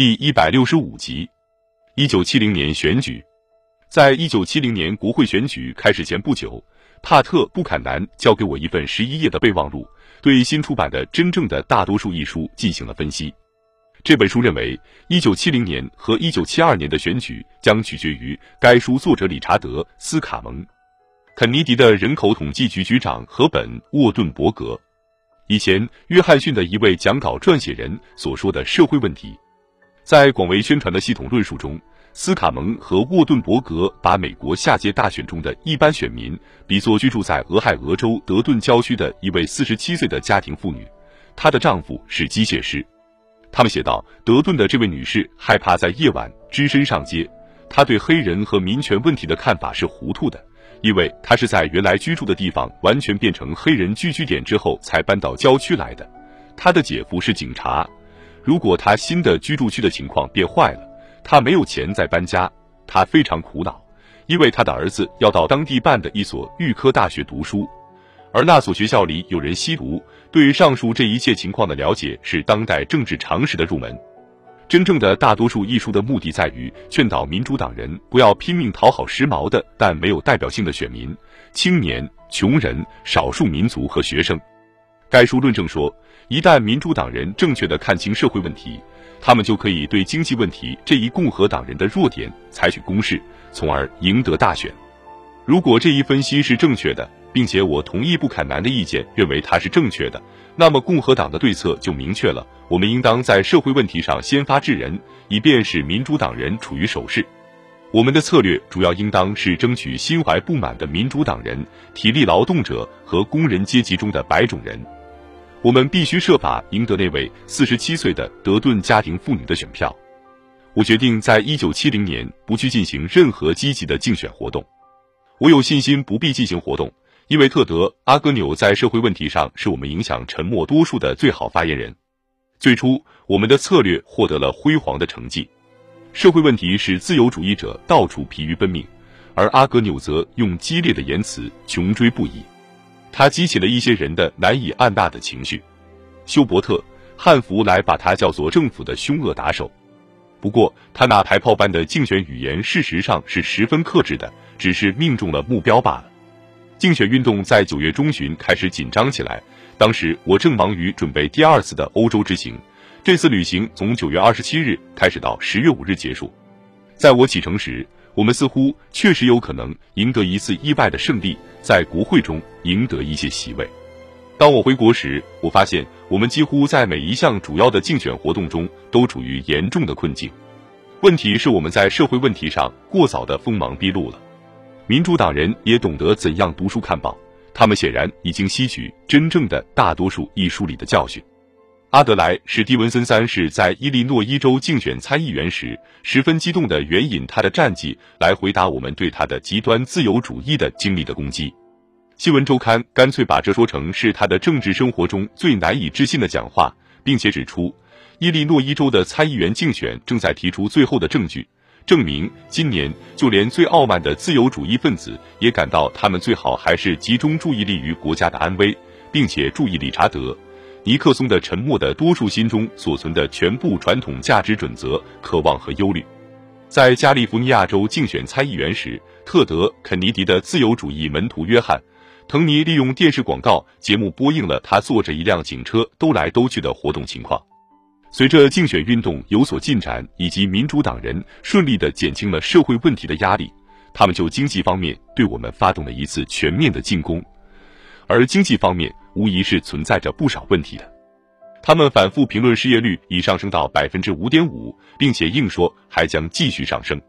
第一百六十五集，一九七零年选举，在一九七零年国会选举开始前不久，帕特·布坎南交给我一份十一页的备忘录，对新出版的《真正的大多数》一书进行了分析。这本书认为，一九七零年和一九七二年的选举将取决于该书作者理查德·斯卡蒙、肯尼迪的人口统计局局长和本·沃顿伯格，以前约翰逊的一位讲稿撰写人所说的社会问题。在广为宣传的系统论述中，斯卡蒙和沃顿伯格把美国下届大选中的一般选民比作居住在俄亥俄州德顿郊区的一位四十七岁的家庭妇女，她的丈夫是机械师。他们写道：“德顿的这位女士害怕在夜晚只身上街，她对黑人和民权问题的看法是糊涂的，因为她是在原来居住的地方完全变成黑人聚居点之后才搬到郊区来的。她的姐夫是警察。”如果他新的居住区的情况变坏了，他没有钱再搬家，他非常苦恼，因为他的儿子要到当地办的一所预科大学读书，而那所学校里有人吸毒。对于上述这一切情况的了解是当代政治常识的入门。真正的大多数艺术的目的在于劝导民主党人不要拼命讨好时髦的但没有代表性的选民、青年、穷人、少数民族和学生。该书论证说。一旦民主党人正确的看清社会问题，他们就可以对经济问题这一共和党人的弱点采取攻势，从而赢得大选。如果这一分析是正确的，并且我同意布坎南的意见，认为它是正确的，那么共和党的对策就明确了：我们应当在社会问题上先发制人，以便使民主党人处于守势。我们的策略主要应当是争取心怀不满的民主党人、体力劳动者和工人阶级中的白种人。我们必须设法赢得那位四十七岁的德顿家庭妇女的选票。我决定在一九七零年不去进行任何积极的竞选活动。我有信心不必进行活动，因为特德·阿格纽在社会问题上是我们影响沉默多数的最好发言人。最初，我们的策略获得了辉煌的成绩。社会问题使自由主义者到处疲于奔命，而阿格纽则用激烈的言辞穷追不已。他激起了一些人的难以按捺的情绪，休伯特·汉弗莱把他叫做政府的凶恶打手。不过，他那排炮般的竞选语言事实上是十分克制的，只是命中了目标罢了。竞选运动在九月中旬开始紧张起来，当时我正忙于准备第二次的欧洲之行。这次旅行从九月二十七日开始到十月五日结束。在我启程时，我们似乎确实有可能赢得一次意外的胜利。在国会中赢得一些席位。当我回国时，我发现我们几乎在每一项主要的竞选活动中都处于严重的困境。问题是我们在社会问题上过早的锋芒毕露了。民主党人也懂得怎样读书看报，他们显然已经吸取真正的大多数一书里的教训。阿德莱史蒂文森三世在伊利诺伊州竞选参议员时，十分激动地援引他的战绩来回答我们对他的极端自由主义的经历的攻击。新闻周刊干脆把这说成是他的政治生活中最难以置信的讲话，并且指出，伊利诺伊州的参议员竞选正在提出最后的证据，证明今年就连最傲慢的自由主义分子也感到他们最好还是集中注意力于国家的安危，并且注意理查德。尼克松的沉默的多数心中所存的全部传统价值准则、渴望和忧虑，在加利福尼亚州竞选参议员时，特德·肯尼迪的自由主义门徒约翰·滕尼利用电视广告节目播映了他坐着一辆警车兜来兜去的活动情况。随着竞选运动有所进展，以及民主党人顺利地减轻了社会问题的压力，他们就经济方面对我们发动了一次全面的进攻，而经济方面。无疑是存在着不少问题的。他们反复评论失业率已上升到百分之五点五，并且硬说还将继续上升。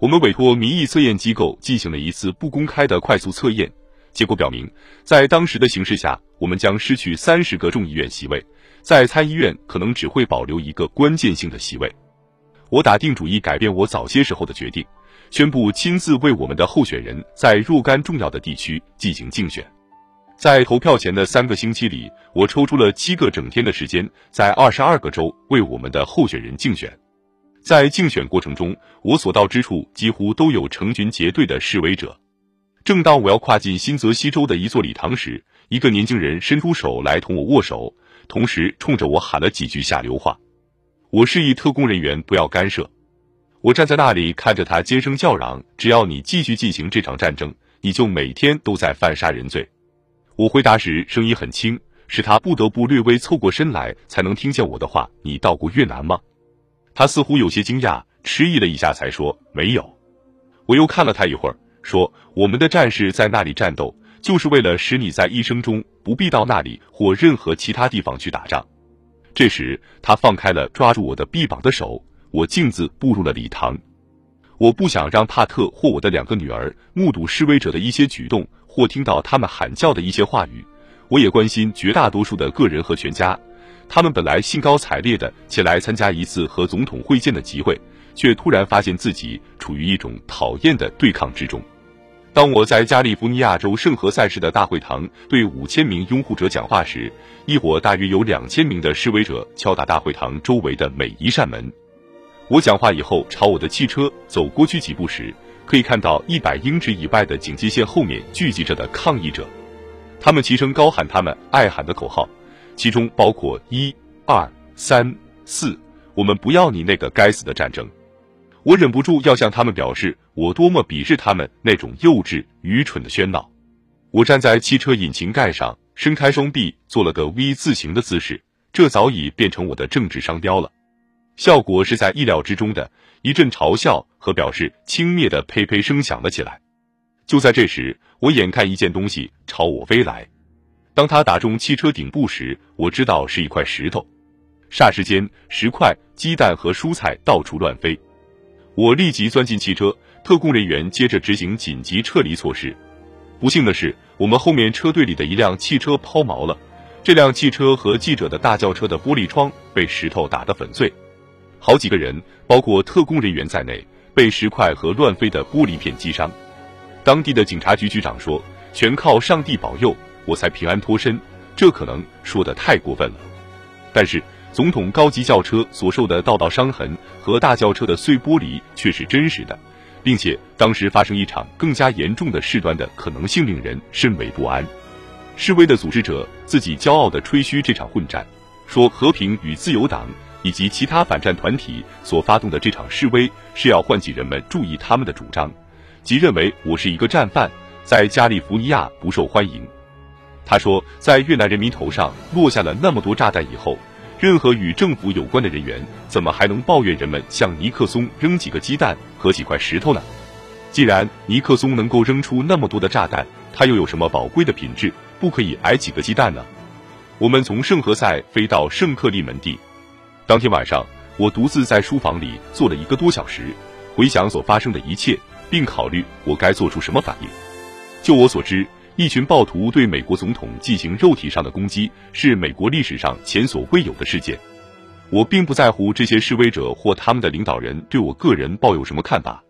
我们委托民意测验机构进行了一次不公开的快速测验，结果表明，在当时的形势下，我们将失去三十个众议院席位，在参议院可能只会保留一个关键性的席位。我打定主意改变我早些时候的决定，宣布亲自为我们的候选人在若干重要的地区进行竞选。在投票前的三个星期里，我抽出了七个整天的时间，在二十二个州为我们的候选人竞选。在竞选过程中，我所到之处几乎都有成群结队的示威者。正当我要跨进新泽西州的一座礼堂时，一个年轻人伸出手来同我握手，同时冲着我喊了几句下流话。我示意特工人员不要干涉。我站在那里看着他尖声叫嚷：“只要你继续进行这场战争，你就每天都在犯杀人罪。”我回答时声音很轻，使他不得不略微凑过身来才能听见我的话：“你到过越南吗？”他似乎有些惊讶，迟疑了一下才说：“没有。”我又看了他一会儿，说：“我们的战士在那里战斗，就是为了使你在一生中不必到那里或任何其他地方去打仗。”这时，他放开了抓住我的臂膀的手，我径自步入了礼堂。我不想让帕特或我的两个女儿目睹示威者的一些举动，或听到他们喊叫的一些话语。我也关心绝大多数的个人和全家，他们本来兴高采烈的前来参加一次和总统会见的集会，却突然发现自己处于一种讨厌的对抗之中。当我在加利福尼亚州圣何塞市的大会堂对五千名拥护者讲话时，一伙大约有两千名的示威者敲打大会堂周围的每一扇门。我讲话以后朝我的汽车走过去几步时，可以看到一百英尺以外的警戒线后面聚集着的抗议者，他们齐声高喊他们爱喊的口号，其中包括一、二、三、四，我们不要你那个该死的战争。我忍不住要向他们表示，我多么鄙视他们那种幼稚、愚蠢的喧闹。我站在汽车引擎盖上，伸开双臂，做了个 V 字形的姿势，这早已变成我的政治商标了。效果是在意料之中的，一阵嘲笑和表示轻蔑的呸呸声响了起来。就在这时，我眼看一件东西朝我飞来，当它打中汽车顶部时，我知道是一块石头。霎时间，石块、鸡蛋和蔬菜到处乱飞。我立即钻进汽车，特工人员接着执行紧急撤离措施。不幸的是，我们后面车队里的一辆汽车抛锚了，这辆汽车和记者的大轿车的玻璃窗被石头打得粉碎，好几个人，包括特工人员在内，被石块和乱飞的玻璃片击伤。当地的警察局局长说：“全靠上帝保佑，我才平安脱身。”这可能说的太过分了，但是。总统高级轿车所受的道道伤痕和大轿车的碎玻璃却是真实的，并且当时发生一场更加严重的事端的可能性令人甚为不安。示威的组织者自己骄傲地吹嘘这场混战，说和平与自由党以及其他反战团体所发动的这场示威是要唤起人们注意他们的主张，即认为我是一个战犯，在加利福尼亚不受欢迎。他说，在越南人民头上落下了那么多炸弹以后。任何与政府有关的人员，怎么还能抱怨人们向尼克松扔几个鸡蛋和几块石头呢？既然尼克松能够扔出那么多的炸弹，他又有什么宝贵的品质，不可以挨几个鸡蛋呢？我们从圣何塞飞到圣克利门蒂，当天晚上，我独自在书房里坐了一个多小时，回想所发生的一切，并考虑我该做出什么反应。就我所知。一群暴徒对美国总统进行肉体上的攻击，是美国历史上前所未有的事件。我并不在乎这些示威者或他们的领导人对我个人抱有什么看法，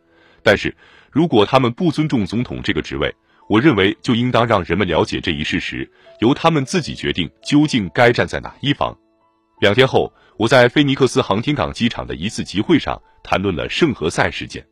但是如果他们不尊重总统这个职位，我认为就应当让人们了解这一事实，由他们自己决定究竟该站在哪一方。两天后，我在菲尼克斯航天港机场的一次集会上谈论了圣何塞事件。